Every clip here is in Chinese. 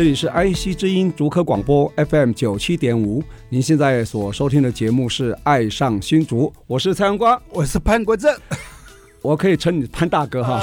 这里是 IC 之音竹科广播 FM 九七点五，您现在所收听的节目是《爱上新竹》，我是蔡阳光，我是潘国正，我可以称你潘大哥哈。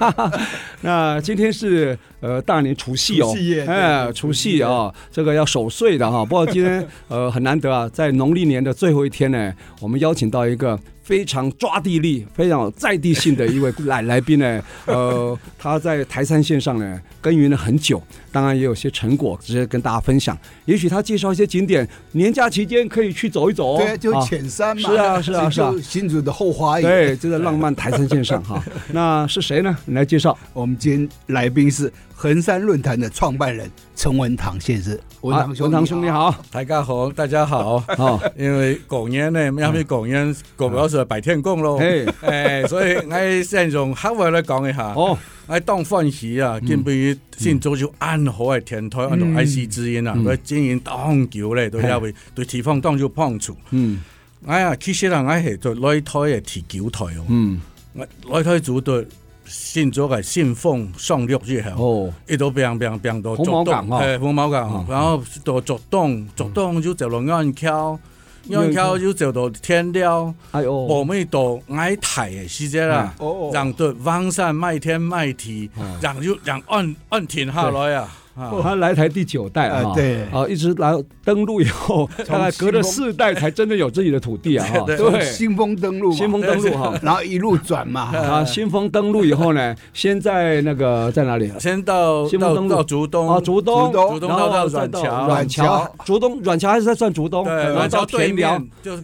啊、那今天是呃大年除夕哦，哎除夕啊，这个要守岁的哈。不过今天呃很难得啊，在农历年的最后一天呢，我们邀请到一个。非常抓地力、非常有在地性的一位来来宾呢，呃，他在台山线上呢耕耘了很久，当然也有些成果，直接跟大家分享。也许他介绍一些景点，年假期间可以去走一走。对，就浅山嘛。是啊，是啊，是啊，新竹的后花园。对，就在浪漫台山线上哈。那是谁呢？你来介绍。我们今天来宾是横山论坛的创办人陈文堂先生。文堂兄，文堂兄你好，大家好，大家好。哦，因为过年呢，要去过年，过不了是白天公咯。哎，哎，所以我先用客话来讲一下。哦，我当欢喜啊，根本新竹就安好嘅天台，按照 IC 之音啊，佢经营当久咧，都因为对地方当做帮助。嗯，哎呀，其实啊，我系做擂台嘅提九台哦。嗯，我擂台组队。新竹嘅信奉上六之后，一度变变变到竹东，系凤毛港，然后到竹东，竹东就走到安桥，安桥就走到天了，哎呦，我们到爱台嘅时节啦，让对方山卖天卖地，让就让按按停下来啊。他来台第九代啊，对，啊，一直来登陆以后，大概隔了四代才真的有自己的土地啊，对，新丰登陆，新丰登陆哈，然后一路转嘛，啊，新丰登陆以后呢，先在那个在哪里？先到新丰登陆。竹东。啊，竹东，竹东到软桥，软桥，竹东软桥还是在算竹东，然后到田寮，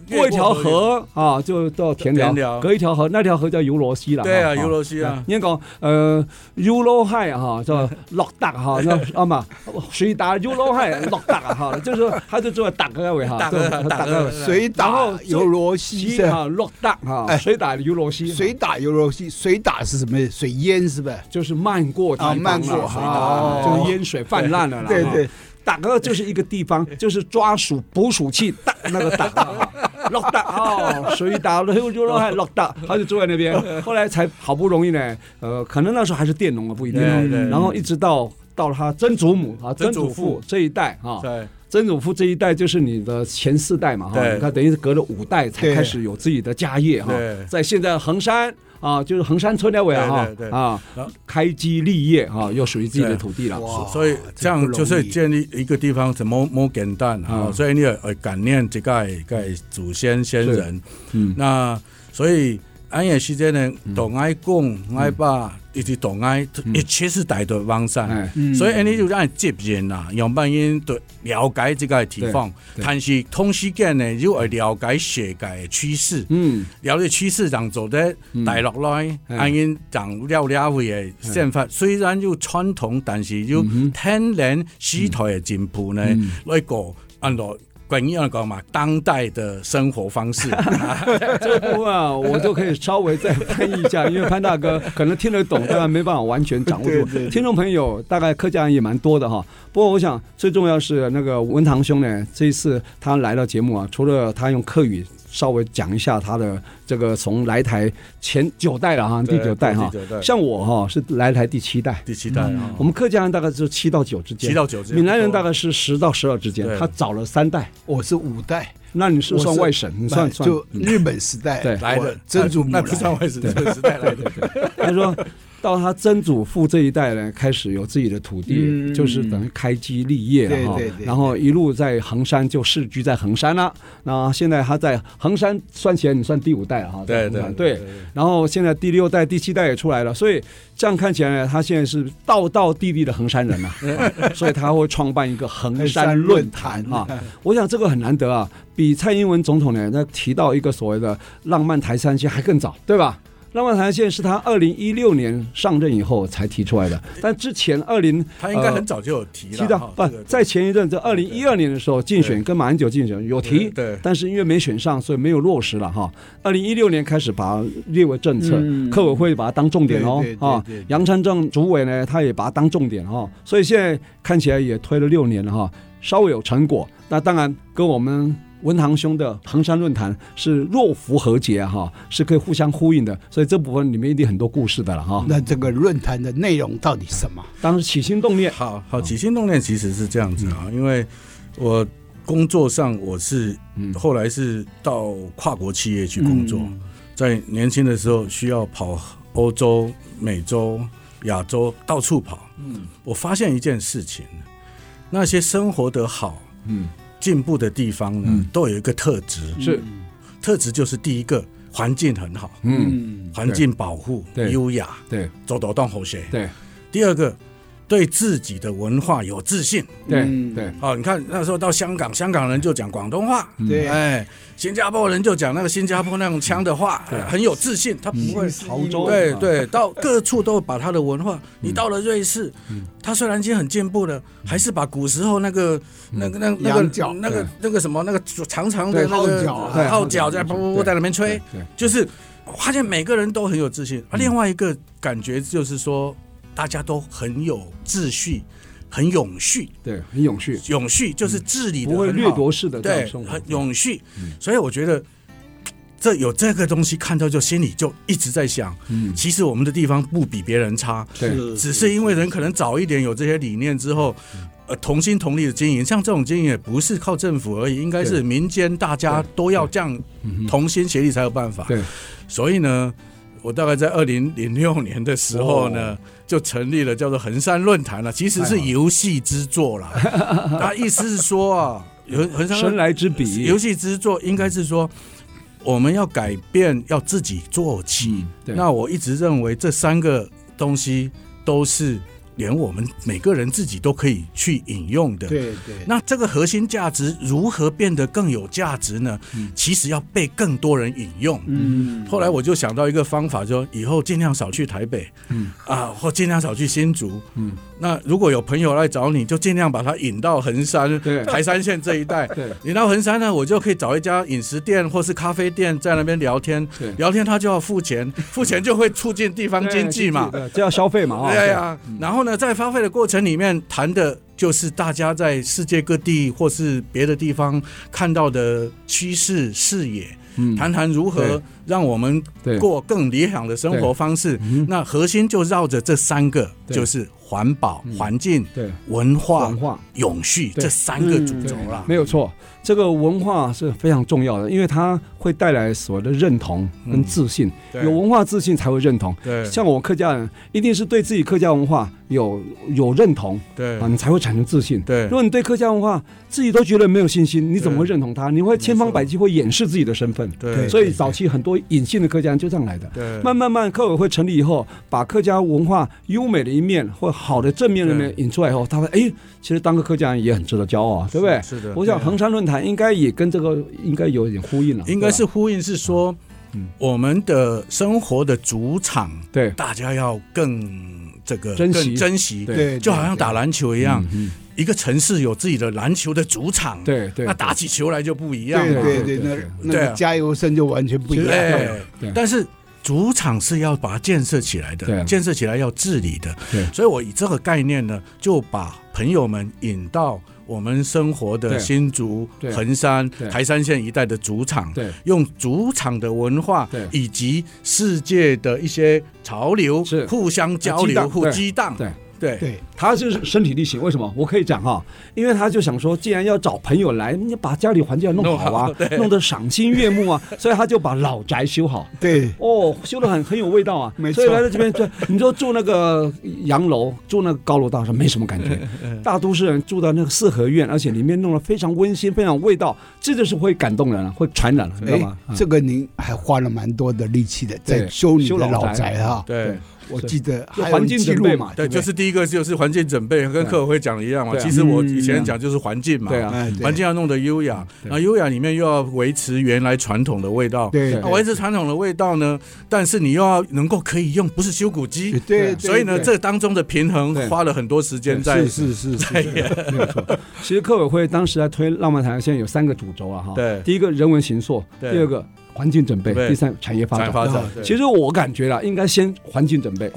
过一条河啊，就到田寮，隔一条河，那条河叫尤罗溪了，对啊，尤罗溪啊，你讲呃，尤罗海哈叫洛达哈，那。嘛，水打游罗海落打哈，就是说他就做打个位哈，打个打个水打游罗西？哈，落打哈，水打游罗西，水打游罗西，水打是什么？水淹是不是？就是漫过啊，漫过哈，就是淹水泛滥了啦。对对，打个就是一个地方，就是抓鼠捕鼠器打那个打 落打哦，水打游罗海落打，他就坐在那边，后来才好不容易呢，呃，可能那时候还是佃农啊，不一定，然后一直到。到了他曾祖母啊，曾祖父。这一代啊，对，曾祖父这一代就是你的前四代嘛哈，你看等于是隔了五代才开始有自己的家业哈，在现在衡山啊，就是衡山村那位啊啊，开基立业啊，又属于自己的土地了，所以这样就是建立一个地方怎么么简单啊，所以你要感念这个个祖先先人，嗯，那所以。安也是这呢，都爱公爱爸，一直动爱，一切是带着完善，所以你就让接人呐，让别人对了解这个地方，但是同时间呢，又要了解世界的趋势，嗯，了解趋势，让做的大陆内，按因让了了会的想法，虽然有传统，但是有天然时代的进步呢，来个按照。关于要讲嘛，当代的生活方式，这部分啊，我就可以稍微再翻译一下，因为潘大哥可能听得懂，但没办法完全掌握住。听众朋友大概客家人也蛮多的哈，不过我想最重要是那个文堂兄呢，这一次他来到节目啊，除了他用客语。稍微讲一下他的这个从来台前九代了哈，第九代哈，像我哈是来台第七代，第七代，我们客家人大概是七到九之间，七到九之间，闽南人大概是十到十二之间，他早了三代，我是五代，那你是算外省，你算算。就日本时代来的。曾祖母，那不算外省，日本时代来的。他说到他曾祖父这一代呢，开始有自己的土地，嗯、就是等于开基立业了哈。然后一路在衡山就世居在衡山了。那现在他在衡山算起来，你算第五代了哈。对对对。然后现在第六代、第七代也出来了，所以这样看起来呢，他现在是道道地地的衡山人了。所以他会创办一个衡山论坛啊。我想这个很难得啊，比蔡英文总统呢，他提到一个所谓的浪漫台山，其实还更早，对吧？浪漫台线是他二零一六年上任以后才提出来的，但之前二零他应该很早就有提了。提到不在前一阵，在二零一二年的时候竞选跟马英九竞选有提，对，但是因为没选上，所以没有落实了哈。二零一六年开始把它列为政策，客委会把它当重点哦啊，杨成正主委呢，他也把它当重点哈，所以现在看起来也推了六年了哈，稍微有成果。那当然跟我们。文堂兄的衡山论坛是若符合节哈，是可以互相呼应的，所以这部分里面一定很多故事的了哈。那这个论坛的内容到底什么？当时起心动念，好好起心动念其实是这样子啊，嗯、因为我工作上我是后来是到跨国企业去工作，嗯、在年轻的时候需要跑欧洲、美洲、亚洲到处跑，嗯，我发现一件事情，那些生活得好，嗯。进步的地方呢，都有一个特质，是。特质就是第一个环境很好，嗯，环境保护优雅，对，走得动和谐，对。第二个对自己的文化有自信，对对。哦，你看那时候到香港，香港人就讲广东话，对，哎，新加坡人就讲那个新加坡那种腔的话，很有自信，他不会潮州，对对，到各处都把他的文化。你到了瑞士，他虽然已经很进步了，还是把古时候那个。那个、那、那个、那个、那个什么、那个长长的那个号角在噗噗噗在那边吹，就是发现每个人都很有自信。啊，另外一个感觉就是说，大家都很有秩序，很永续，对，很永续。永续就是治理的不会掠夺式的对，很永续。所以我觉得这有这个东西看到，就心里就一直在想，嗯，其实我们的地方不比别人差，对，只是因为人可能早一点有这些理念之后。呃，同心同力的经营，像这种经营也不是靠政府而已，应该是民间大家都要这样同心协力才有办法。对，所以呢，我大概在二零零六年的时候呢，哦、就成立了叫做横山论坛了，其实是游戏之作啦。他意思是说啊，有横山生来之笔，游戏之作应该是说我们要改变，要自己做起。那我一直认为这三个东西都是。连我们每个人自己都可以去引用的，对对。那这个核心价值如何变得更有价值呢？嗯，其实要被更多人引用。嗯。后来我就想到一个方法，就以后尽量少去台北，嗯啊，或尽量少去新竹，嗯。那如果有朋友来找你，就尽量把他引到横山、对台山县这一带。对。引到横山呢，我就可以找一家饮食店或是咖啡店，在那边聊天。聊天他就要付钱，付钱就会促进地方经济嘛，就要消费嘛。对呀。然后。呢在消费的过程里面，谈的就是大家在世界各地或是别的地方看到的趋势视野，嗯，谈谈如何让我们过更理想的生活方式。那核心就绕着这三个，就是环保、环境、对。文化、文化。永续这三个主轴了。没有错，这个文化是非常重要的，因为它会带来所谓的认同跟自信。有文化自信才会认同。对，像我客家人，一定是对自己客家文化。有有认同，对啊，你才会产生自信。对，如果你对客家文化自己都觉得没有信心，你怎么会认同他？你会千方百计会掩饰自己的身份。对，所以早期很多隐性的客家人就这样来的。对，慢慢慢客委会成立以后，把客家文化优美的一面或好的正面的一面引出来以后，他会哎，其实当个客家人也很值得骄傲啊，对不对？是的。我想衡山论坛应该也跟这个应该有一点呼应了。应该是呼应，是说，我们的生活的主场，对。大家要更。这个更珍惜，对，就好像打篮球一样，一个城市有自己的篮球的主场，对对，那打起球来就不一样，对对对，那那加油声就完全不一样。对，但是主场是要把它建设起来的，建设起来要治理的，对，所以我以这个概念呢，就把朋友们引到。我们生活的新竹、横山、台山县一带的主场，用主场的文化以及世界的一些潮流互相交流、互激荡，对对，他就是身体力行。为什么？我可以讲哈，因为他就想说，既然要找朋友来，你把家里环境要弄好啊，弄，弄得赏心悦目啊，所以他就把老宅修好。对，哦，修得很很有味道啊。没错。所以来到这边对，你说住那个洋楼，住那个高楼大厦，没什么感觉。大都市人住到那个四合院，而且里面弄得非常温馨，非常有味道，这就是会感动人了，会传染了，你知道吗？这个您还花了蛮多的力气的，在修你的老宅哈。对。我记得环境准备嘛，对，就是第一个就是环境准备，跟客委会讲的一样嘛。其实我以前讲就是环境嘛，对啊，环境要弄得优雅，然后优雅里面又要维持原来传统的味道，对，维持传统的味道呢，但是你又要能够可以用，不是修古机，对，所以呢，这当中的平衡花了很多时间在，是是是，没有错。其实客委会当时在推浪漫台，现在有三个主轴啊，哈，对，第一个人文形塑，第二个。环境准备，第三产业发展。发展，其实我感觉啦，应该先环境准备，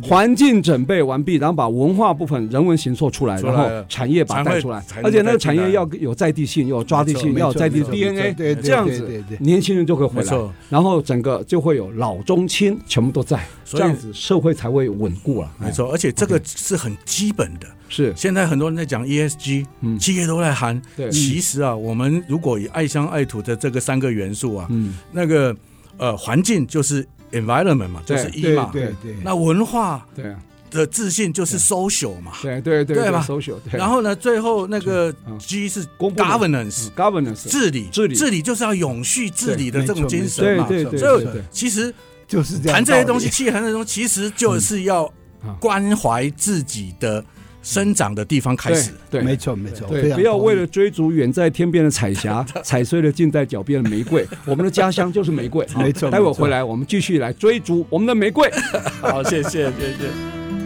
环境准备完毕，然后把文化部分、人文形塑出来，然后产业把它带出来，而且那个产业要有在地性，有抓地性，要有在地 DNA，这样子年轻人就会回来，然后整个就会有老中青全部都在，这样子社会才会稳固了。没错，而且这个是很基本的。是，现在很多人在讲 ESG，嗯，企业都在喊。对，其实啊，我们如果以爱乡爱土的这个三个元素啊，嗯，那个呃环境就是 environment 嘛，就是一嘛，对对。那文化对的自信就是 social 嘛，对对对，对吧？social。然后呢，最后那个 G 是 governance，governance 治理，治理，治理就是要永续治理的这种精神嘛，对对对。所以其实就是这样，谈这些东西，谈这些东西，其实就是要关怀自己的。生长的地方开始，对，没错没错，对，不要为了追逐远在天边的彩霞，踩碎了近在脚边的玫瑰。我们的家乡就是玫瑰，没错。待会回来，我们继续来追逐我们的玫瑰。好，谢谢，谢谢。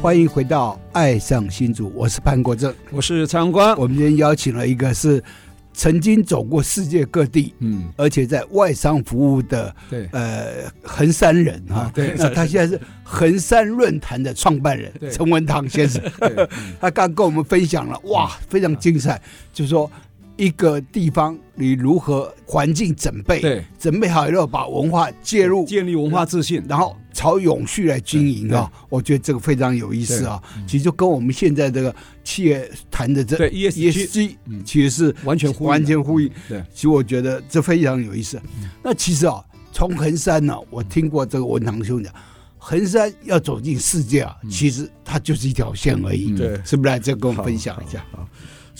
欢迎回到《爱上新竹》，我是潘国正，我是蔡阳光。我们今天邀请了一个是曾经走过世界各地，嗯，而且在外商服务的，对，呃，横山人哈，对，那他现在是横山论坛的创办人陈文堂先生，他刚跟我们分享了，哇，非常精彩，就是说。一个地方，你如何环境准备？对，准备好以后把文化介入，建立文化自信，然后朝永续来经营啊！我觉得这个非常有意思啊。其实就跟我们现在这个企业谈的这 ESG，其实是完全完全呼应。对，其实我觉得这非常有意思。那其实啊，从衡山呢，我听过这个文堂兄讲，衡山要走进世界啊，其实它就是一条线而已。对，是不是来这跟我们分享一下？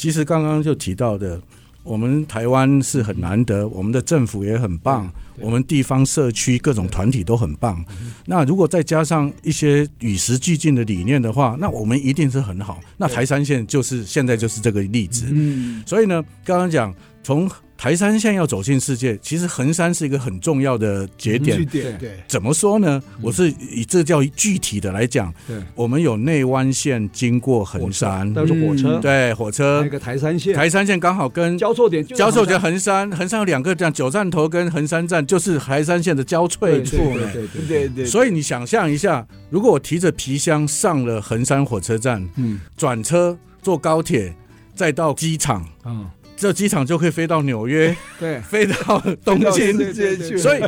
其实刚刚就提到的，我们台湾是很难得，我们的政府也很棒，我们地方社区各种团体都很棒。那如果再加上一些与时俱进的理念的话，那我们一定是很好。那台山县就是现在就是这个例子。嗯所以呢，刚刚讲从。台山线要走进世界，其实横山是一个很重要的节点。对，怎么说呢？我是以这叫具体的来讲。对，我们有内湾线经过横山，都是火车。对，火车。那个台山线，台山线刚好跟交错点，交错点横山，横山有两个这样，九站头跟横山站就是台山线的交汇处。对对对对。所以你想象一下，如果我提着皮箱上了横山火车站，嗯，转车坐高铁，再到机场，嗯。这机场就可以飞到纽约，对，飞到东京，所以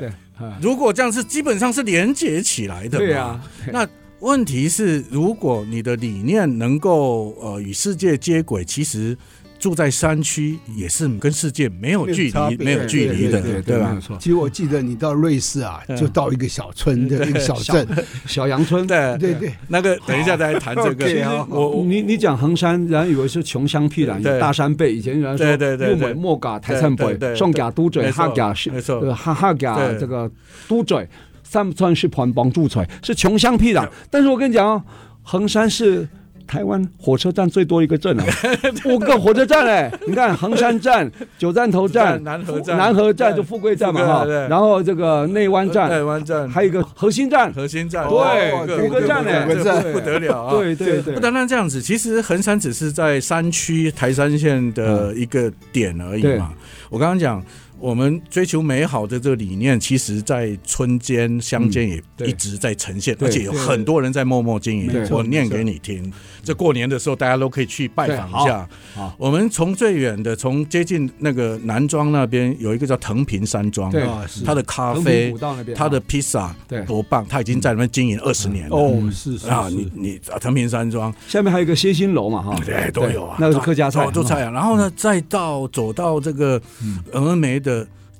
如果这样是基本上是连接起来的。对啊，那问题是，如果你的理念能够呃与世界接轨，其实。住在山区也是跟世界没有距离、没有距离的，对吧？其实我记得你到瑞士啊，就到一个小村的一个小镇小阳村，对对对。那个等一下再谈这个。我你你讲衡山，然后以为是穷乡僻壤，大山背。以前人说木美莫嘎台山背，上嘎都嘴哈嘎是哈哈嘎这个都嘴，三川是盘帮住嘴，是穷乡僻壤。但是我跟你讲哦，衡山是。台湾火车站最多一个镇啊，五个火车站哎，你看横山站、九站头站、南河站、南河站就富贵站嘛哈，然后这个内湾站、内湾站，还有一个核心站，核心站，对，五个站哎，不得了啊，对对对，不单单这样子，其实横山只是在山区台山线的一个点而已嘛，我刚刚讲。我们追求美好的这个理念，其实，在村间、乡间也一直在呈现，而且有很多人在默默经营。我念给你听，这过年的时候，大家都可以去拜访一下。我们从最远的，从接近那个南庄那边，有一个叫藤平山庄，它的咖啡、他的披萨，对多棒！他已经在那边经营二十年了。哦，是啊，你你藤平山庄下面还有一个歇心楼嘛，哈，对，都有啊，那是客家菜，做菜啊。然后呢，再到走到这个峨眉的。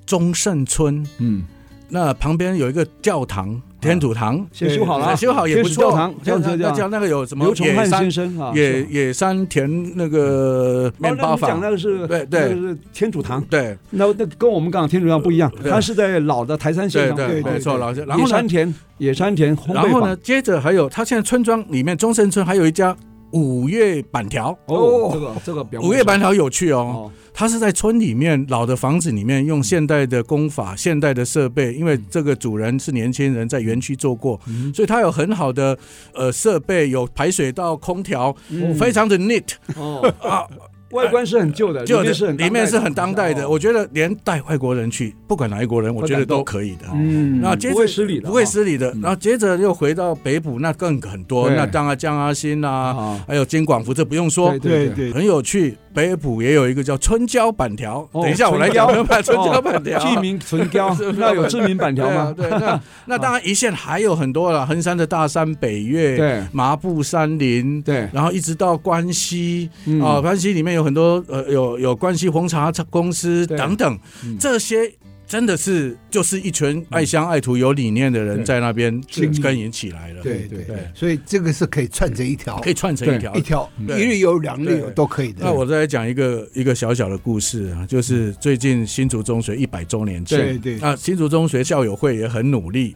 忠胜村，嗯，那旁边有一个教堂，天主堂，先修好了，修好也不错。教堂，叫叫那个有什么？刘崇汉先生啊，野野山田那个面包坊，讲那个是，对对，是天主堂。对，那那跟我们讲天主堂不一样，它是在老的台山县上，对，没错，老然后野山田，野山田。然后呢，接着还有，他现在村庄里面中胜村还有一家五月板条。哦，这个这个五月板条有趣哦。他是在村里面老的房子里面用现代的工法、现代的设备，因为这个主人是年轻人，在园区做过，所以他有很好的呃设备，有排水道、空调，非常的 neat 哦。啊。外观是很旧的，旧的是里面是很当代的。我觉得连带外国人去，不管哪一国人，我觉得都可以的。嗯，那接着不会失礼的，不会失礼的。然后接着又回到北埔，那更很多。那当然江阿新呐，还有金广福，这不用说，对对，很有趣。北埔也有一个叫春娇板条，等一下我来讲春娇板条。地名春娇，那有知名板条吗？对，那 那当然一线还有很多了，横山的大山北岳，对，麻布山林，对，然后一直到关西啊，关西里面有。很多呃，有有关系红茶公司等等，嗯、这些真的是就是一群爱乡爱土、有理念的人在那边耕耘起来了。对对对，所以这个是可以串成一条，可以串成一条，一条一日游两日游都可以的。那我再来讲一个一个小小的故事啊，就是最近新竹中学一百周年庆，对对，那新竹中学校友会也很努力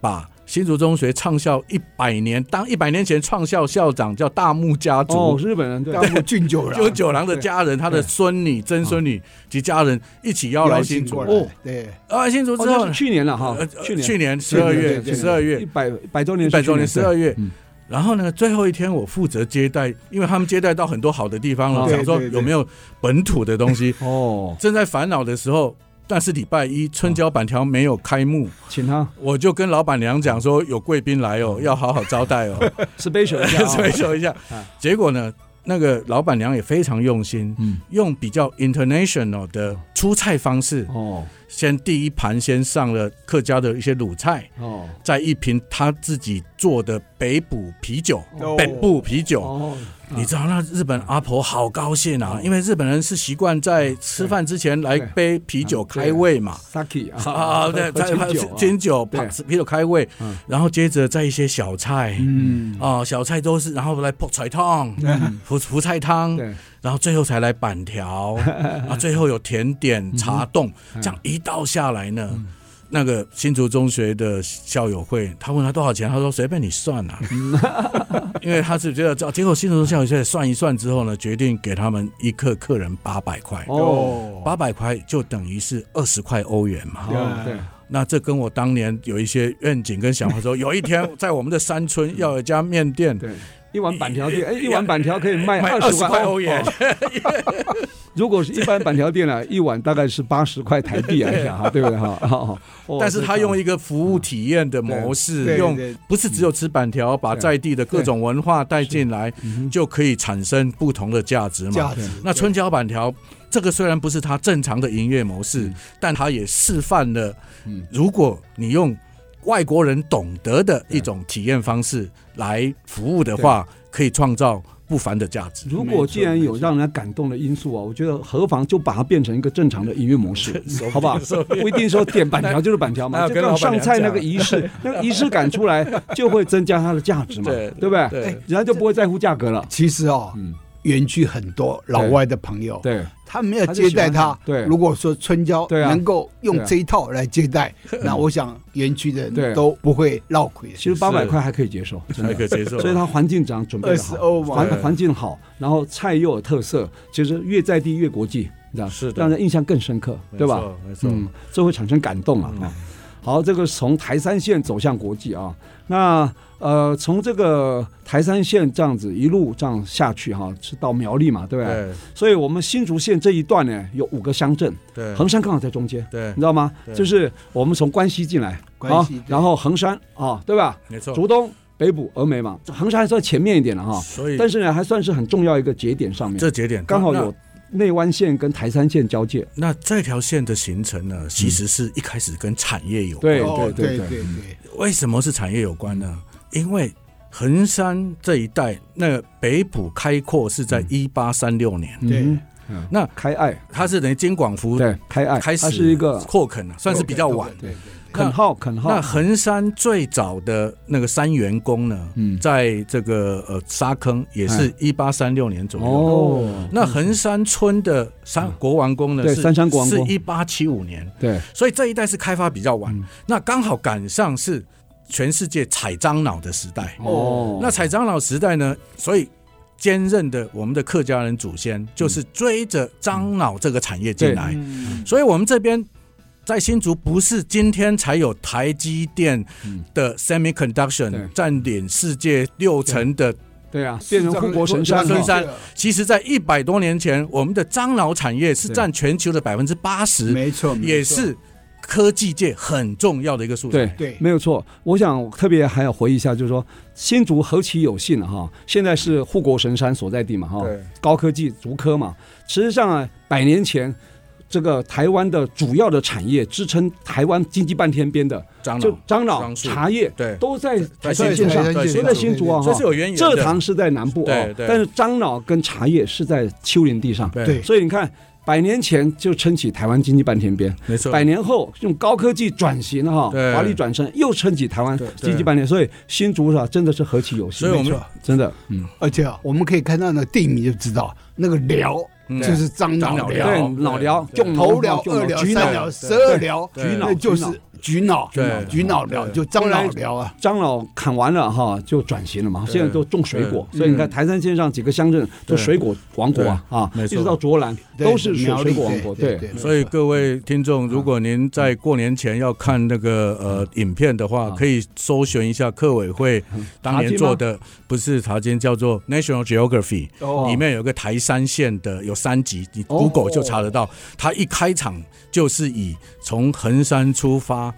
把。新竹中学创校一百年，当一百年前创校校长叫大木家族，哦，日本人对，大木俊九郎，俊九郎的家人，他的孙女、曾孙女及家人一起邀来新竹，哦，对，来新竹之后，去年了哈，去年。去年十二月，十二月。一百百周年，百周年十二月，然后呢，最后一天我负责接待，因为他们接待到很多好的地方了，想说有没有本土的东西，哦，正在烦恼的时候。但是礼拜一春娇板条没有开幕，请他，我就跟老板娘讲说有贵宾来哦，要好好招待哦，special 一下，special 一下。结果呢，那个老板娘也非常用心，用比较 international 的出菜方式哦，先第一盘先上了客家的一些卤菜哦，再一瓶他自己做的北部啤酒，北部啤酒。你知道那日本阿婆好高兴啊，因为日本人是习惯在吃饭之前来杯啤酒开胃嘛。Sake 啊，好对，再金酒，啤酒开胃，然后接着再一些小菜，嗯，啊，小菜都是，然后来泡菜汤，福福菜汤，然后最后才来板条，啊，最后有甜点茶冻，这样一道下来呢。那个新竹中学的校友会，他问他多少钱，他说随便你算呐、啊，因为他是觉得，结果新竹中校友会算一算之后呢，决定给他们一客客人八百块，哦，八百块就等于是二十块欧元嘛，对，那这跟我当年有一些愿景跟想法说，有一天在我们的山村要有一家面店，对。一碗板条店，哎，一碗板条可以卖二十块欧元。如果是一般板条店呢，一碗大概是八十块台币来讲，对不对哈？但是他用一个服务体验的模式，用不是只有吃板条，把在地的各种文化带进来，就可以产生不同的价值嘛。那春娇板条这个虽然不是他正常的营业模式，但他也示范了，如果你用。外国人懂得的一种体验方式来服务的话，可以创造不凡的价值。如果既然有让人感动的因素啊，我觉得何妨就把它变成一个正常的音乐模式，好不好？不一定说点板条就是板条嘛，就让上菜那个仪式，那个仪式感出来，就会增加它的价值嘛，对不对？人家就不会在乎价格了。其实哦，嗯。园区很多老外的朋友，对，他们要接待他。对，如果说春娇能够用这一套来接待，那我想园区的人都不会闹亏。其实八百块还可以接受，还可以接受。所以他环境长准备的好，环环境好，然后菜又有特色，其实越在地越国际，你知道是让人印象更深刻，对吧？没错，嗯，这会产生感动啊。好，这个从台山县走向国际啊，那呃，从这个台山县这样子一路这样下去哈，是到苗栗嘛，对不对？对。所以我们新竹县这一段呢，有五个乡镇，对，横山刚好在中间，对，你知道吗？就是我们从关西进来，关西，然后横山啊，对吧？没错。竹东、北埔、峨眉嘛，横山还算前面一点了哈，所以，但是呢，还算是很重要一个节点上面，这节点刚好有。内湾线跟台山线交界，那这条线的形成呢，其实是一开始跟产业有关。对对对对对。为什么是产业有关呢？因为横山这一带，那个北埔开阔是在一八三六年。对。那开爱，它是等于金广福对开爱开始它是一个扩垦算是比较晚。对。垦号垦号。那衡山最早的那个三元宫呢，在这个呃沙坑也是一八三六年左右。哦。那衡山村的三国王宫呢？对，三山国王是一八七五年。对。所以这一代是开发比较晚。那刚好赶上是全世界采樟脑的时代。哦。那采樟脑时代呢，所以坚韧的我们的客家人祖先就是追着樟脑这个产业进来。所以我们这边。在新竹不是今天才有台积电的 semiconduction 占领世界六成的，对啊，变成护国神山。神山，其实，在一百多年前，我们的樟脑产业是占全球的百分之八十，没错，也是科技界很重要的一个素材。对对，没有错。我想特别还要回忆一下，就是说新竹何其有幸哈，现在是护国神山所在地嘛哈，高科技竹科嘛。实际上啊，百年前。这个台湾的主要的产业支撑台湾经济半天边的，就樟脑、茶叶，对，都在台三线上，都在新竹啊。这是有原因。蔗糖是在南部啊，但是樟脑跟茶叶是在丘陵地上。对，所以你看，百年前就撑起台湾经济半天边，没错。百年后用高科技转型哈，华丽转身又撑起台湾经济半天。所以新竹是吧，真的是何其有幸。所以我们真的，嗯，而且啊，我们可以看到那地名就知道那个寮。就是樟脑寮，脑寮，就头寮、二寮、三寮、十二寮，那就是菊脑，菊脑寮就张脑寮啊。张老砍完了哈，就转型了嘛，现在都种水果，所以你看台山线上几个乡镇都水果王国啊，啊，一直到卓兰都是水果王国。对，所以各位听众，如果您在过年前要看那个呃影片的话，可以搜寻一下客委会当年做的，不是茶经，叫做 National Geography，里面有个台山县的有。三集，你 Google 就查得到。他一开场就是以从横山出发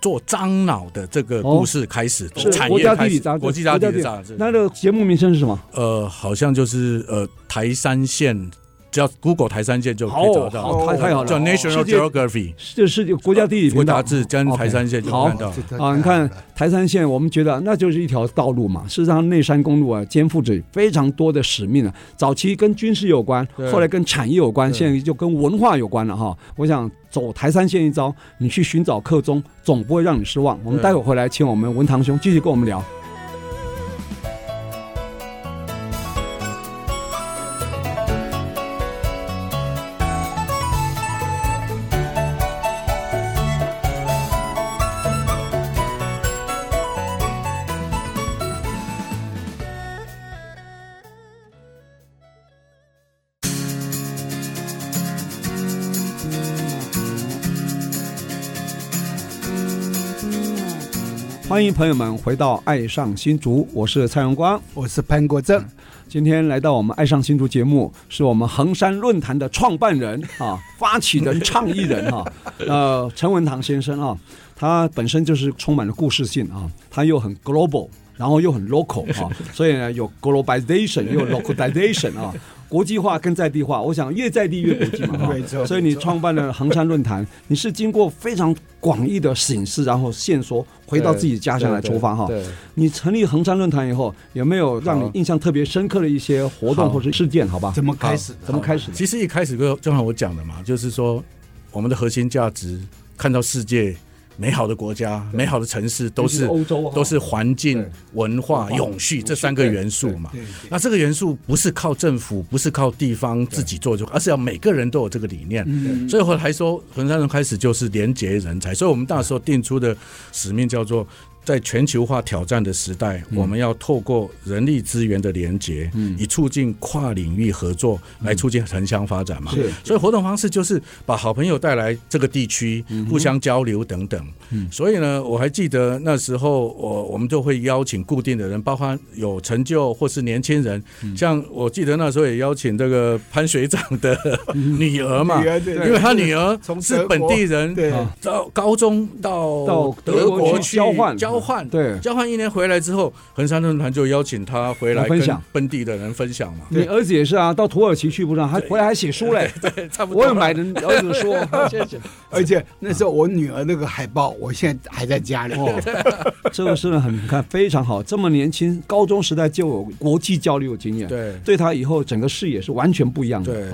做樟脑的这个故事开始，是国家地理杂志，国际地理杂志。那个节目名称是什么？呃，好像就是呃台三线。只要 Google 台山线就可以找到，太太好了，叫 National Geography，这是国家地理杂志，跟台山线就看到。啊，你看台山线，我们觉得那就是一条道路嘛。事实上，内山公路啊，肩负着非常多的使命啊。早期跟军事有关，后来跟产业有关，现在就跟文化有关了哈。我想走台山线一遭，你去寻找客中，总不会让你失望。我们待会回来，请我们文堂兄继续跟我们聊。欢迎朋友们回到《爱上新竹》，我是蔡荣光，我是潘国正。今天来到我们《爱上新竹》节目，是我们衡山论坛的创办人 啊，发起人、倡议人哈，呃，陈文堂先生啊，他本身就是充满了故事性啊，他又很 global，然后又很 local 啊，所以呢，有 globalization，又有 localization 啊。国际化跟在地化，我想越在地越国际嘛，没错。所以你创办了横山论坛，你是经过非常广义的审视，然后线索回到自己家乡来出发哈。你成立衡山论坛以后，有没有让你印象特别深刻的一些活动或者事件？好吧？怎么开始？怎么开始？其实一开始就正好我讲的嘛，就是说我们的核心价值，看到世界美好的国家、美好的城市，都是欧洲，都是环境、文化、永续这三个元素嘛。那这个元素不是靠政府，不是靠地方自己做就，而是要每个人都有这个理念。所以后来说，衡山人开始就是连结人才，所以我们那时候定出的使命叫做。在全球化挑战的时代，嗯、我们要透过人力资源的连结，嗯、以促进跨领域合作，来促进城乡发展嘛。是，所以活动方式就是把好朋友带来这个地区，嗯、互相交流等等。嗯、所以呢，我还记得那时候，我我们就会邀请固定的人，包括有成就或是年轻人。嗯、像我记得那时候也邀请这个潘学长的 女儿嘛，嗯、因为他女儿是本地人，对，到高中到到德国去交换交。换对，交换一年回来之后，横山论坛就邀请他回来分享，本地的人分享嘛。你儿子也是啊，到土耳其去不知道，还回来还写书嘞。对，差不多。我有买的儿子的书，谢谢。而且那时候我女儿那个海报，我现在还在家里。这个是很看非常好，这么年轻，高中时代就有国际交流经验，对，对他以后整个视野是完全不一样的。对，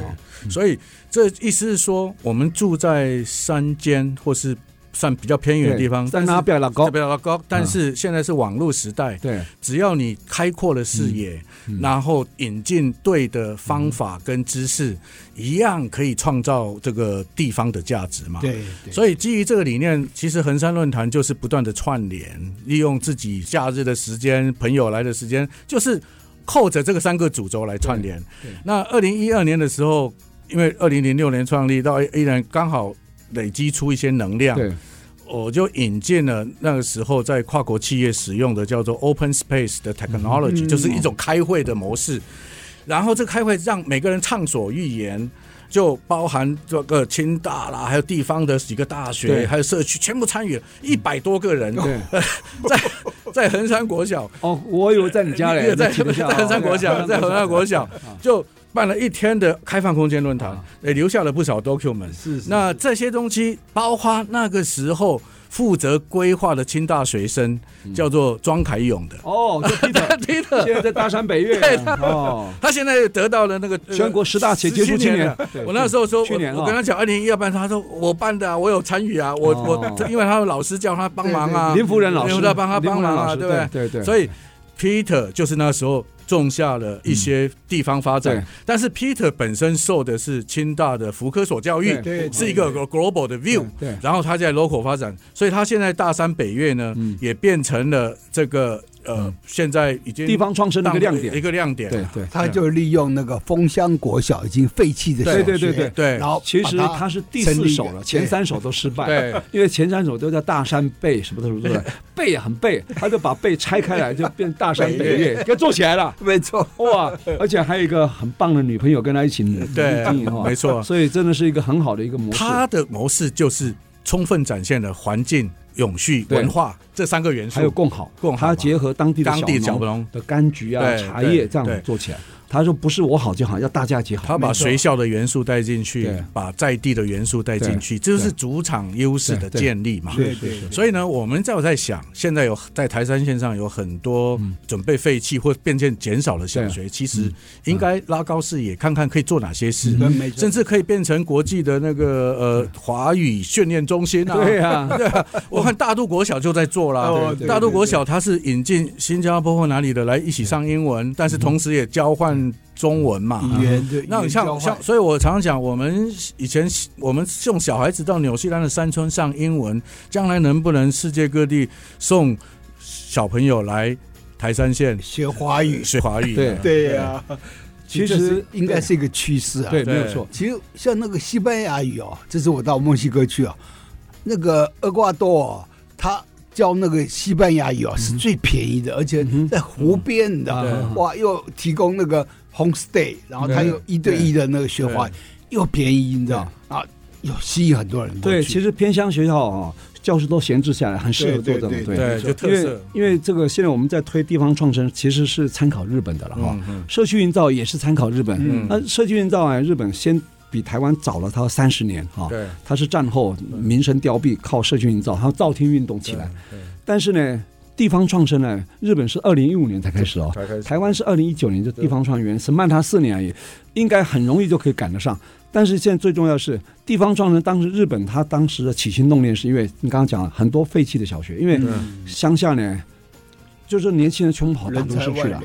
所以这意思是说，我们住在山间或是。算比较偏远的地方，但是比较高，比较高。但是现在是网络时代，对，只要你开阔了视野，然后引进对的方法跟知识，一样可以创造这个地方的价值嘛。对，所以基于这个理念，其实衡山论坛就是不断的串联，利用自己假日的时间、朋友来的时间，就是扣着这个三个主轴来串联。那二零一二年的时候，因为二零零六年创立到依然刚好。累积出一些能量，对，我就引进了那个时候在跨国企业使用的叫做 Open Space 的 technology，、嗯、就是一种开会的模式。嗯、然后这开会让每个人畅所欲言，就包含这个清大啦，还有地方的几个大学，还有社区，全部参与了一百多个人。对，在在衡山国小。哦，我以为在你家里，在在衡山国小，在衡山国小。就。办了一天的开放空间论坛，也留下了不少 document。是，那这些东西，包括那个时候负责规划的清大学生，叫做庄凯勇的。哦，Peter，Peter，现在在大山北岳。哦，他现在得到了那个全国十大杰出青年。我那时候说，去年我跟他讲二零一二办，他说我办的，我有参与啊，我我因为他的老师叫他帮忙啊，林夫人老师要帮他帮忙啊，对不对？对对。所以 Peter 就是那时候。种下了一些地方发展，但是 Peter 本身受的是清大的福科所教育，是一个 global 的 view，然后他在 local 发展，所以他现在大山北岳呢，也变成了这个。呃，现在已经地方创生的一个亮点，一个亮点。对对，他就利用那个枫香国小已经废弃的小学，对对对对。然后其实他是第四首了，前三首都失败。对，因为前三首都叫大山背，什么都是对，背很背，他就把背拆开来，就变大山北岳，给做起来了。没错，哇！而且还有一个很棒的女朋友跟他一起努力，哈，没错。所以真的是一个很好的一个模式。他的模式就是充分展现了环境。永续文化这三个元素，还有共好，共好，它结合当地的当地小农的柑橘啊、茶叶这样做起来。他说：“不是我好就好，要大家一起好。”他把学校的元素带进去，把在地的元素带进去，这就是主场优势的建立嘛。对对。所以呢，我们在我在想，现在有在台山线上有很多准备废弃或变迁减少的小学，其实应该拉高视野，看看可以做哪些事，甚至可以变成国际的那个呃华语训练中心啊。对啊，对啊。我看大渡国小就在做啦。大渡国小它是引进新加坡或哪里的来一起上英文，但是同时也交换。中文嘛，语言对，那你像像，所以我常常讲，我们以前我们送小孩子到纽西兰的山村上英文，将来能不能世界各地送小朋友来台山县学华语？学华语？对对呀，其实应该是一个趋势啊，对，没有错。其实像那个西班牙语哦，这是我到墨西哥去啊，那个厄瓜多，他。教那个西班牙语啊，是最便宜的，而且在湖边的，哇，又提供那个 homestay，然后他又一对一的那个学华，又便宜，你知道啊，又吸引很多人。对，其实偏乡学校啊，教室都闲置下来，很适合做这种。对，就特色。因为这个现在我们在推地方创生，其实是参考日本的了哈。社区营造也是参考日本。那社区营造啊，日本先。比台湾早了他三十年哈，对，他是战后民生凋敝，靠社区营造，他造天运动起来。但是呢，地方创生呢，日本是二零一五年才开始哦，台湾是二零一九年就地方创生，是慢他四年而已，应该很容易就可以赶得上。但是现在最重要的是地方创生。当时日本他当时的起心动念，是因为你刚刚讲了很多废弃的小学，因为乡下呢，就是年轻人全部跑大都市去了，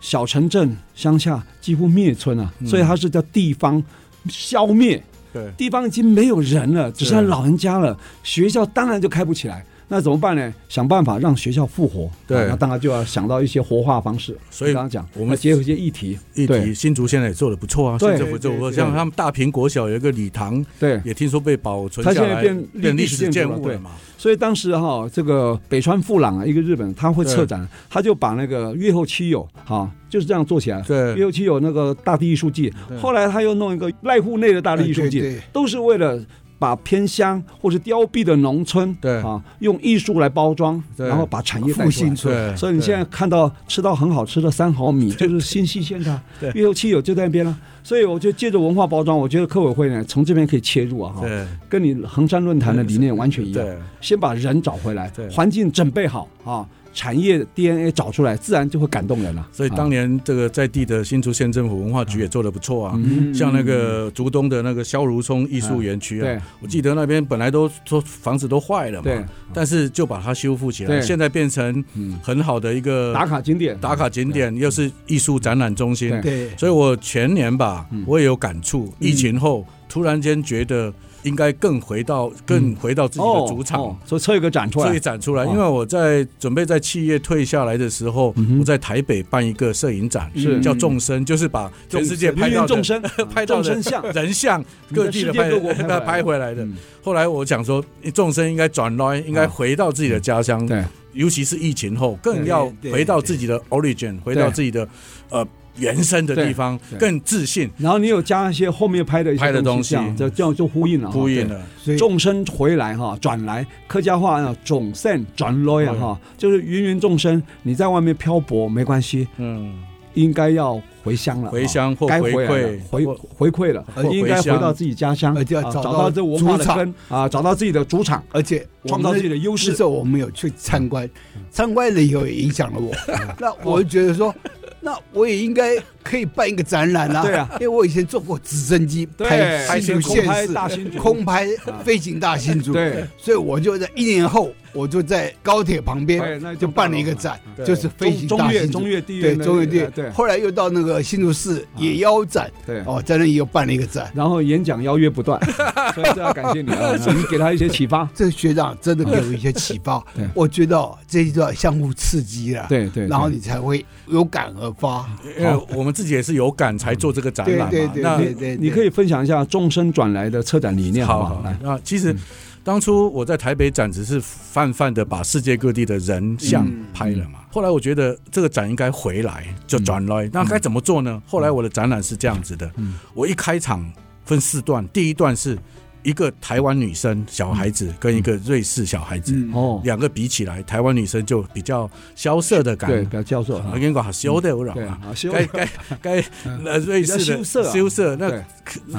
小城镇乡下几乎灭村啊，所以他是叫地方消灭。对，地方已经没有人了，只剩老人家了，学校当然就开不起来。那怎么办呢？想办法让学校复活。对，那当然就要想到一些活化方式。所以刚刚讲，我们结合一些议题，议题新竹现在也做的不错啊。对，不错。像他们大坪国小有一个礼堂，对，也听说被保存下来，它现在变变历史建筑了嘛。所以当时哈，这个北川富朗啊，一个日本，他会策展，他就把那个月后妻友哈，就是这样做起来。对，月后妻有那个大地艺术季，后来他又弄一个濑户内的大地艺术季，都是为了。把偏乡或是凋敝的农村，对。啊，用艺术来包装，然后把产业复兴出来。所以你现在看到吃到很好吃的三毫米，就是新西县的，越后妻有就在那边了。所以我就借着文化包装，我觉得科委会呢，从这边可以切入啊，哈，跟你衡山论坛的理念完全一样，先把人找回来，环境准备好啊。产业 DNA 找出来，自然就会感动人了。所以当年这个在地的新竹县政府文化局也做得不错啊。像那个竹东的那个萧如冲艺术园区啊，我记得那边本来都说房子都坏了嘛，但是就把它修复起来，现在变成很好的一个打卡景点。打卡景点又是艺术展览中心。对，所以我前年吧，我也有感触。疫情后突然间觉得。应该更回到更回到自己的主场，所以策一个展出来，展出来。因为我在准备在企业退下来的时候，我在台北办一个摄影展，是。叫众生，就是把全世界拍到众生、拍到人 像、人像各地的拍 拍拍回来的。后来我想说，众生应该转来，应该回到自己的家乡，对，尤其是疫情后，更要回到自己的 origin，回到自己的呃。原生的地方更自信，然后你有加一些后面拍的一些东西，这样就就呼应了，呼应了。众生回来哈，转来客家话啊，众生转来哈，就是芸芸众生，你在外面漂泊没关系，嗯，应该要回乡了，回乡或回馈，回回馈了，应该回到自己家乡，找到这文化的根啊，找到自己的主场，而且创造自己的优势。这我们有去参观，参观了以后也影响了我，那我就觉得说。那我也应该可以办一个展览啦，对啊，因为我以前坐过直升机拍新竹县市空拍飞行大新竹，对，所以我就在一年后，我就在高铁旁边就办了一个展，就是飞行大新竹，中越地，对，中越地，对。后来又到那个新竹市野邀展，对，哦，在那里又办了一个展，然后演讲邀约不断，所以这要感谢你啊，你给他一些启发，这个学长真的给我一些启发，我觉得这一段相互刺激了，对对，然后你才会有感而发，因为我们自己也是有感才做这个展览嘛。对对对对，你可以分享一下众生转来的策展理念好不好？那，其实当初我在台北展只是泛泛的把世界各地的人像拍了嘛。后来我觉得这个展应该回来就转来，那该怎么做呢？后来我的展览是这样子的，我一开场分四段，第一段是。一个台湾女生小孩子跟一个瑞士小孩子，哦，两个比起来，台湾女生就比较萧瑟的感觉，比较萧瑟。我跟你讲，好羞的，我讲啊，该该该，呃，瑞士的羞涩，羞涩，那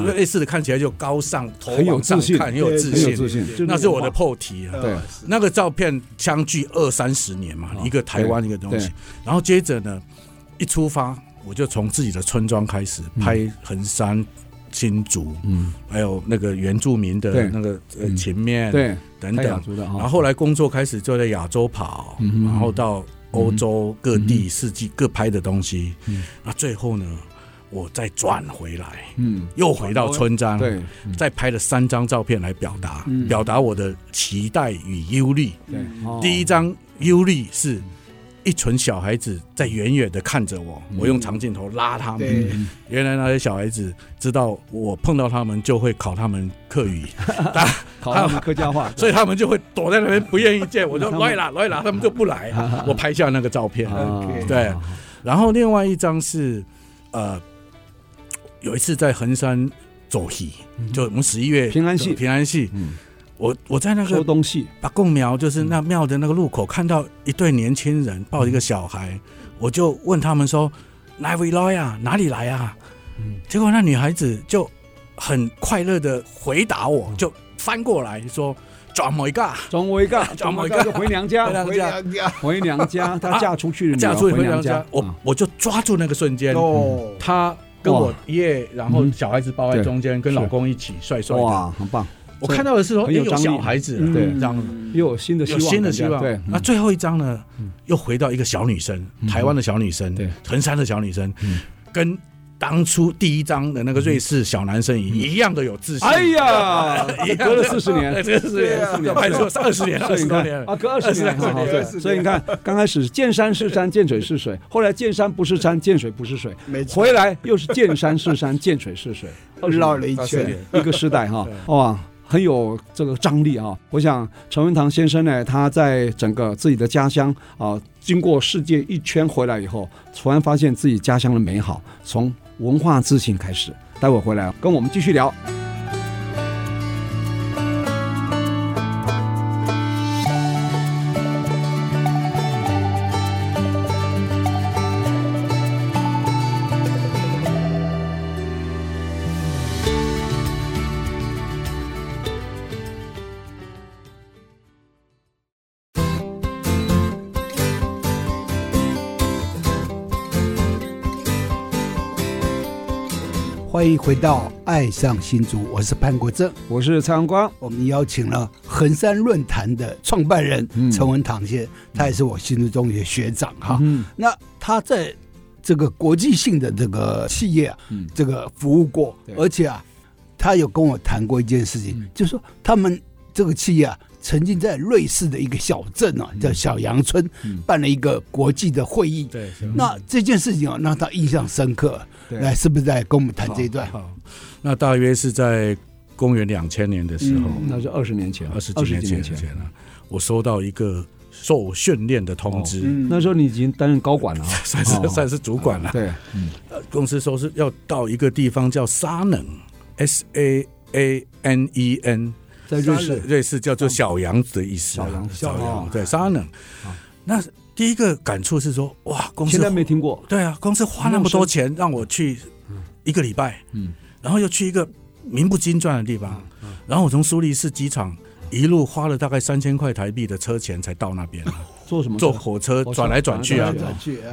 瑞士的看起来就高尚，头往上看，很有自信，那是我的破题啊。对，那个照片相距二三十年嘛，一个台湾一个东西。然后接着呢，一出发我就从自己的村庄开始拍横山。新竹，嗯，还有那个原住民的那个呃情面，对，等等，然后后来工作开始就在亚洲跑，然后到欧洲各地四季各拍的东西，那最后呢，我再转回来，嗯，又回到村庄，对，再拍了三张照片来表达，表达我的期待与忧虑。对，第一张忧虑是。一群小孩子在远远的看着我，我用长镜头拉他们。原来那些小孩子知道我碰到他们就会考他们客语，考他们客家话，所以他们就会躲在那边不愿意见我，就来啦来啦，他们就不来。我拍下那个照片，对。然后另外一张是呃，有一次在横山走戏，就我们十一月平安戏，平安戏。我我在那个东西。把贡庙，就是那庙的那个路口，看到一对年轻人抱一个小孩，我就问他们说：“哪位来呀？哪里来啊？”结果那女孩子就很快乐的回答我，就翻过来说：“转某一个，转某一个，转回家，就回娘家，回娘家，回娘家。她嫁出去了，嫁出去回娘家。我我就抓住那个瞬间，哦，她跟我爷爷，然后小孩子抱在中间，跟老公一起，帅帅的，哇，很棒。我看到的是说，有小孩子，对，这样又有新的有新的希望。对，那最后一张呢，又回到一个小女生，台湾的小女生，对，横山的小女生，跟当初第一张的那个瑞士小男生一样的有自信。哎呀，隔了四十年，隔了四十年，二十年，二十年。啊，隔二十年，对。所以你看，刚开始见山是山，见水是水，后来见山不是山，见水不是水，没错。回来又是见山是山，见水是水，绕了一圈，一个时代哈，哇。很有这个张力啊！我想陈文堂先生呢，他在整个自己的家乡啊，经过世界一圈回来以后，突然发现自己家乡的美好，从文化自信开始。待会回来跟我们继续聊。欢迎回到《爱上新竹》，我是潘国正，我是蔡阳光。我们邀请了衡山论坛的创办人陈文堂先生，嗯、他也是我新竹中学学长哈。嗯、那他在这个国际性的这个企业啊，嗯、这个服务过，而且啊，他有跟我谈过一件事情，嗯、就是说他们这个企业啊，曾经在瑞士的一个小镇啊，叫小阳村，嗯、办了一个国际的会议。对，那这件事情啊，让他印象深刻。来，是不是在跟我们谈这一段？好，那大约是在公元两千年的时候，那是二十年前，二十几年前了。我收到一个受训练的通知，那时候你已经担任高管了，算是算是主管了。对，公司说是要到一个地方叫沙能 （S A A N E N），在瑞士，瑞士叫做小羊的意思。小羊，小羊，对，沙能。那。第一个感触是说，哇，公司现在没听过，对啊，公司花那么多钱让我去一个礼拜，嗯，然后又去一个名不经传的地方，然后我从苏黎世机场一路花了大概三千块台币的车钱才到那边，坐什么？坐火车转来转去啊，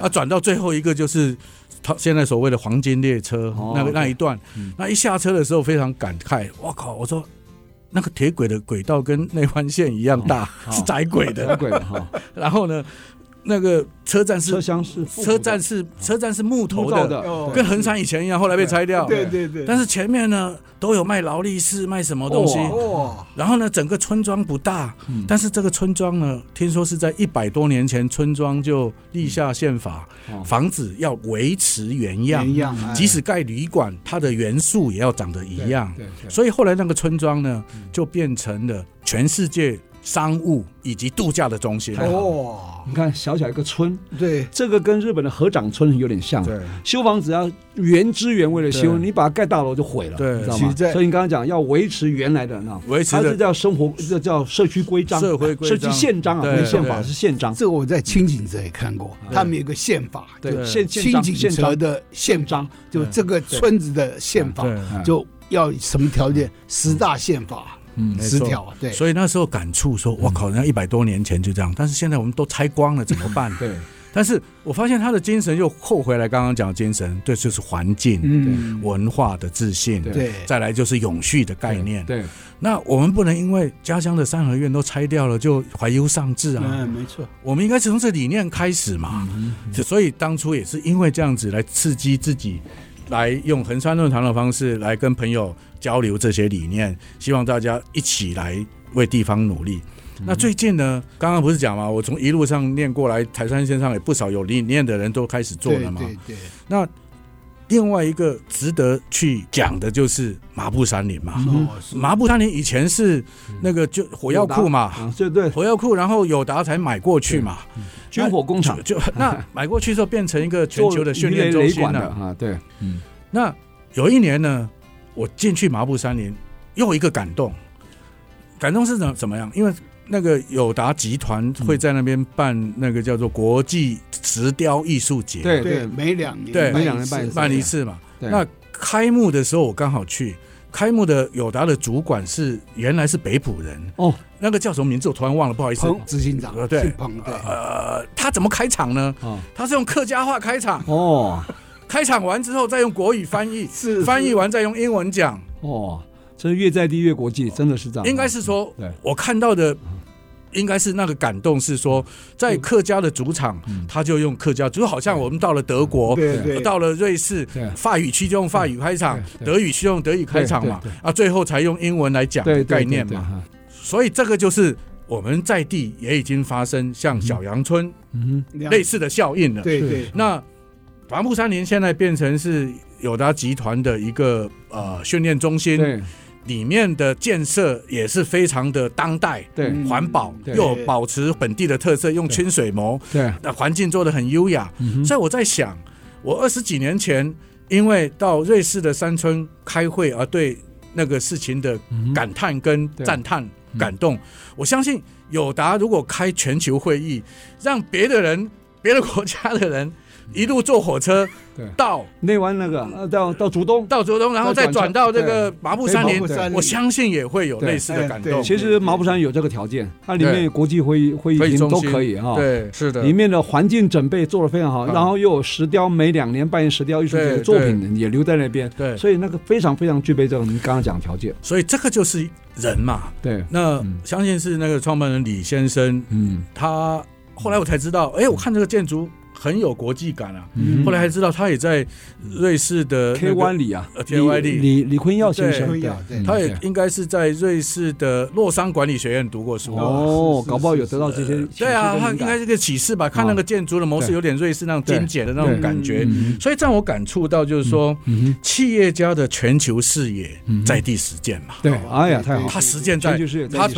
啊，转到最后一个就是他现在所谓的黄金列车那个那一段，那一下车的时候非常感慨，我靠，我说那个铁轨的轨道跟内环线一样大，是窄轨的，轨的哈，然后呢？那个车站是车厢是车站是车站是木头的，跟横山以前一样，后来被拆掉。对对对。但是前面呢都有卖劳力士，卖什么东西？哇。然后呢，整个村庄不大，但是这个村庄呢，听说是在一百多年前村庄就立下宪法，房子要维持原样，即使盖旅馆，它的元素也要长得一样。所以后来那个村庄呢，就变成了全世界。商务以及度假的中心。哦，你看小小一个村，对，这个跟日本的合掌村有点像。对，修房子要原汁原味的修，你把它盖大楼就毁了，对，知道吗？所以你刚刚讲要维持原来的那，维持它是叫生活，这叫社区规章，社会规章、宪章啊，不是宪法是宪章。这个我在清景泽也看过，他们有个宪法，对，清景泽的宪章，就这个村子的宪法就要什么条件？十大宪法。嗯，失调啊，对，所以那时候感触说，我靠，人家一百多年前就这样，但是现在我们都拆光了，怎么办？对，但是我发现他的精神又扣回来，刚刚讲的精神，对，就是环境、嗯，文化的自信，对，再来就是永续的概念，对。那我们不能因为家乡的三合院都拆掉了就怀忧丧志啊，嗯，没错，我们应该从这理念开始嘛，嗯所以当初也是因为这样子来刺激自己。来用横山论坛的方式来跟朋友交流这些理念，希望大家一起来为地方努力。嗯、那最近呢，刚刚不是讲吗？我从一路上念过来，台山线上也不少有理念的人都开始做了嘛。对对对。那另外一个值得去讲的就是麻布山林嘛。嗯、麻布山林以前是那个就火药库嘛，对对，火药库，然后友达才买过去嘛。军火工厂就那买过去之后变成一个全球的训练中心了啊！对，嗯，那有一年呢，我进去麻布山林，又一个感动，感动是怎怎么样？因为那个友达集团会在那边办那个叫做国际石雕艺术节，对对，每两年对每两年办办一次嘛。那开幕的时候我刚好去。开幕的友达的主管是原来是北埔人。哦，那个叫什么名字我突然忘了，不好意思。执行长。对，呃，他怎么开场呢？他是用客家话开场。哦，开场完之后再用国语翻译，是翻译完再用英文讲。哦，这越在地越国际，真的是这样。应该是说，我看到的。应该是那个感动是说，在客家的主场，他就用客家，就好像我们到了德国，到了瑞士，法语区就用法语开场，德语区用德语开场嘛，啊，最后才用英文来讲概念嘛。所以这个就是我们在地也已经发生像小阳春类似的效应了。对对。那麻布山林现在变成是友达集团的一个呃训练中心。里面的建设也是非常的当代，对，环保又保持本地的特色，用清水模，对，那环境做的很优雅。所以我在想，我二十几年前因为到瑞士的山村开会而对那个事情的感叹跟赞叹感动，我相信友达如果开全球会议，让别的人、别的国家的人一路坐火车。到内湾那个，呃，到到竹东，到竹东，然后再转到这个麻布山林，我相信也会有类似的感动。其实麻布山有这个条件，它里面国际会议会议厅都可以哈。对，是的。里面的环境准备做得非常好，然后又有石雕，每两年办石雕艺术节的作品也留在那边。对，所以那个非常非常具备这个您刚刚讲的条件。所以这个就是人嘛。对。那相信是那个创办人李先生，嗯，他后来我才知道，哎，我看这个建筑。很有国际感啊！后来还知道他也在瑞士的 K Y 里啊，K Y 里。李李坤耀先生，他也应该是在瑞士的洛桑管理学院读过书哦，搞不好有得到这些。对啊，他应该是个启示吧？看那个建筑的模式，有点瑞士那种精简的那种感觉，所以让我感触到就是说，企业家的全球视野，在地实践嘛。对，哎呀，太好，他实践在，他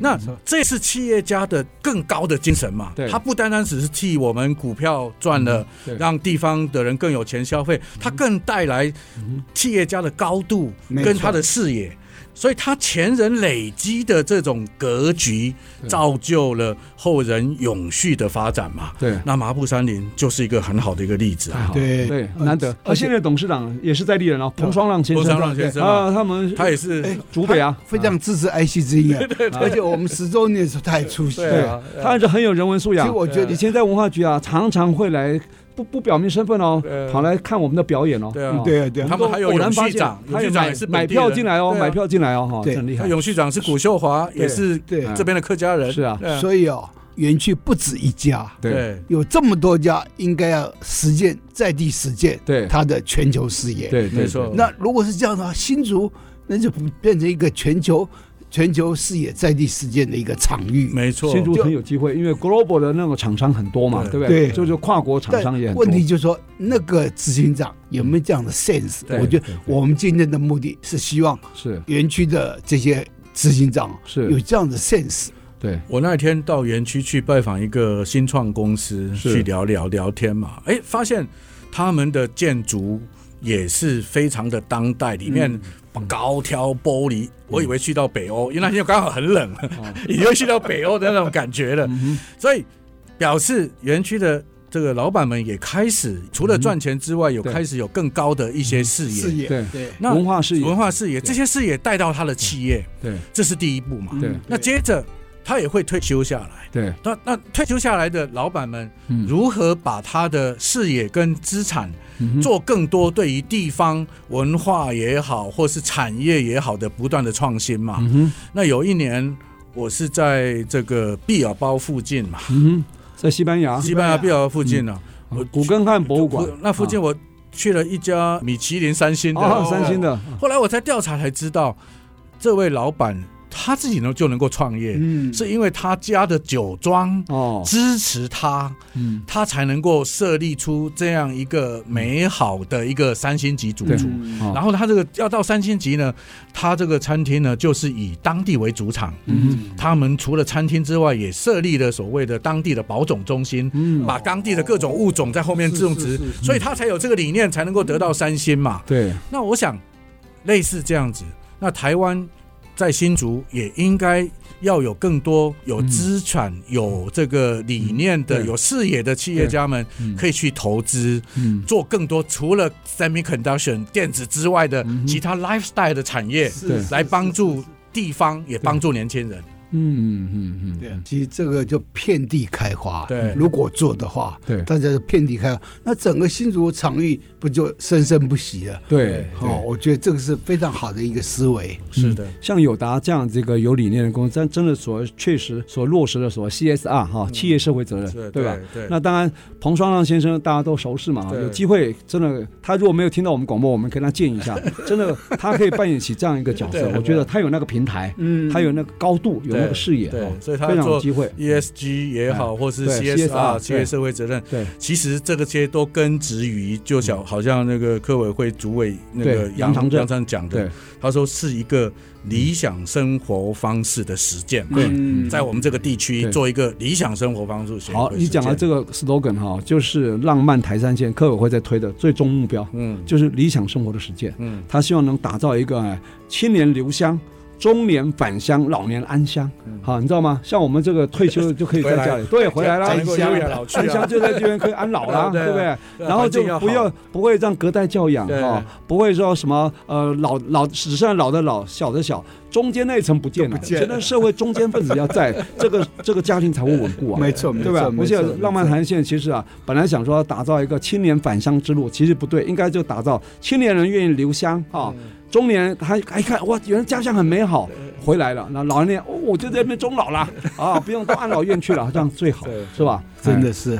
那这是企业家的更高的精神嘛？对。他不单单只是替我们股票。赚了，让地方的人更有钱消费，它更带来企业家的高度跟他的视野。所以他前人累积的这种格局，造就了后人永续的发展嘛。对，那麻布山林就是一个很好的一个例子啊。对对，难得。而现在董事长也是在地人哦，彭双浪先生。彭双浪先生啊，他们他也是主北啊，非常支持爱惜之音啊。而且我们十周年的时候他也出席。对，他还是很有人文素养。其实我觉得以前在文化局啊，常常会来。不不表明身份哦，跑来看我们的表演哦。对啊，对啊，对啊。他们还有永续长，永续长也是买票进来哦，买票进来哦，哈，很厉害。永续长是古秀华，也是对这边的客家人。是啊，所以哦，园区不止一家，对，有这么多家，应该要实践在地实践，对他的全球视野。对，没错。那如果是这样的话，新竹那就变成一个全球。全球视野在地实践的一个场域，没错，新竹很有机会，因为 global 的那个厂商很多嘛，对。不对？就是跨国厂商也很多。问题就是说，那个执行长有没有这样的 sense？我觉得我们今天的目的是希望是。园区的这些执行长是。有这样的 sense。对，我那天到园区去拜访一个新创公司，去聊聊聊天嘛，哎，发现他们的建筑也是非常的当代，里面。高挑玻璃，我以为去到北欧，因为那天刚好很冷，已经去到北欧的那种感觉了。所以表示园区的这个老板们也开始除了赚钱之外，有开始有更高的一些视野。视野，对对。那文化视野，文化视野，这些视野带到他的企业，对，这是第一步嘛。对。那接着他也会退休下来。对。那那退休下来的老板们，如何把他的视野跟资产？做更多对于地方文化也好，或是产业也好的不断的创新嘛。嗯、那有一年，我是在这个毕尔包附近嘛，嗯、在西班牙，西班牙毕尔包附近呢、啊，古根汉博物馆那附近，我去了一家米其林三星的，哦、三星的。后来我才调查才知道，这位老板。他自己呢就能够创业，嗯，是因为他家的酒庄哦。支持他，嗯，他才能够设立出这样一个美好的一个三星级主厨。然后他这个要到三星级呢，他这个餐厅呢就是以当地为主场，嗯，他们除了餐厅之外，也设立了所谓的当地的保种中心，嗯，把当地的各种物种在后面种植，所以他才有这个理念，才能够得到三星嘛。对，那我想类似这样子，那台湾。在新竹也应该要有更多有资产、嗯、有这个理念的、嗯、有视野的企业家们，可以去投资，嗯、做更多除了 semiconduction 电子之外的其他 lifestyle 的产业，来帮助地方，也帮助年轻人。嗯嗯嗯，对，其实这个就遍地开花。对，如果做的话，对，大家就遍地开花，那整个新竹场域不就生生不息了？对，哦，我觉得这个是非常好的一个思维。是的，像友达这样这个有理念的公司，真真的所确实所落实的所谓 CSR 哈，企业社会责任，对吧？对。那当然，彭双浪先生大家都熟识嘛，有机会真的，他如果没有听到我们广播，我们跟他见一下，真的他可以扮演起这样一个角色。我觉得他有那个平台，嗯，他有那个高度，有那个视野，对，所以他非常有机会。ESG 也好，或是 CSR 企业社会责任，对，其实这个些都根植于，就像好像那个科委会主委那个杨杨长正讲的，他说是一个理想生活方式的实践。对，在我们这个地区做一个理想生活方式。好，你讲的这个 slogan 哈，就是浪漫台山线科委会在推的最终目标，嗯，就是理想生活的实践。嗯，他希望能打造一个青年留乡。中年返乡，老年安乡，好，你知道吗？像我们这个退休就可以在家里，对，回来了，安乡就在这边可以安老了，对不对？然后就不要不会这样隔代教养哈，不会说什么呃老老只剩老的老，小的小，中间那一层不见了，现在社会中间分子要在，这个这个家庭才会稳固啊，没错，对吧？而且浪漫台三线其实啊，本来想说打造一个青年返乡之路，其实不对，应该就打造青年人愿意留乡啊。中年他还看哇，原来家乡很美好，回来了。那老年我就在那边终老了 啊，不用到安老院去了，这样最好，是吧？真的是，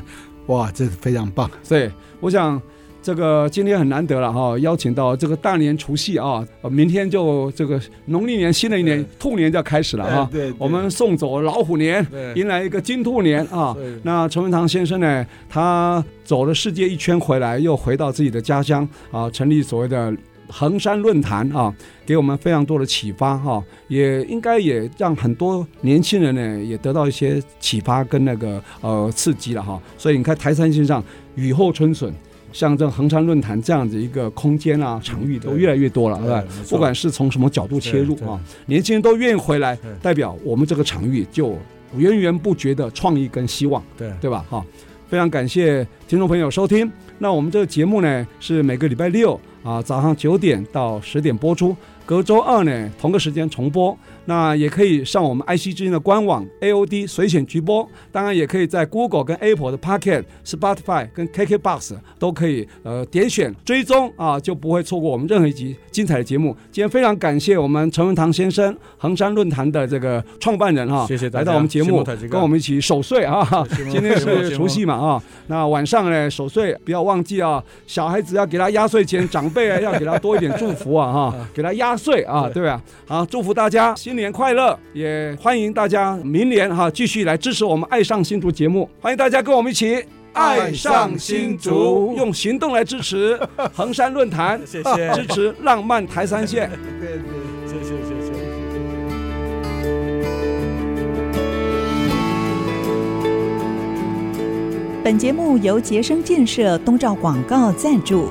哇，这非常棒。所以我想这个今天很难得了哈，邀请到这个大年除夕啊，明天就这个农历年新的一年兔年就要开始了哈。对，我们送走老虎年，迎来一个金兔年啊。那陈文堂先生呢，他走了世界一圈回来，又回到自己的家乡啊，成立所谓的。横山论坛啊，给我们非常多的启发哈，也应该也让很多年轻人呢也得到一些启发跟那个呃刺激了哈。所以你看台山线上雨后春笋，像这衡山论坛这样子一个空间啊场域都越来越多了，对吧？不管是从什么角度切入啊，年轻人都愿意回来，代表我们这个场域就源源不绝的创意跟希望，对对吧？哈，非常感谢听众朋友收听。那我们这个节目呢是每个礼拜六。啊，早上九点到十点播出，隔周二呢同个时间重播。那也可以上我们 IC 之音的官网 AOD 随选直播，当然也可以在 Google 跟 Apple 的 Pocket、Spotify 跟 KKBox 都可以呃点选追踪啊，就不会错过我们任何一集精彩的节目。今天非常感谢我们陈文堂先生，衡山论坛的这个创办人哈、啊，谢谢来到我们节目，跟我们一起守岁啊。今天是除夕嘛啊，那晚上呢守岁不要忘记啊，小孩子要给他压岁钱，长辈啊要给他多一点祝福啊哈，给他压岁啊，对吧？好，祝福大家新年快乐，也欢迎大家明年哈继续来支持我们《爱上新竹》节目。欢迎大家跟我们一起爱上新竹，用行动来支持 衡山论坛，谢谢支持浪漫台三线。对对，谢谢谢谢。本节目由杰生建设东照广告赞助，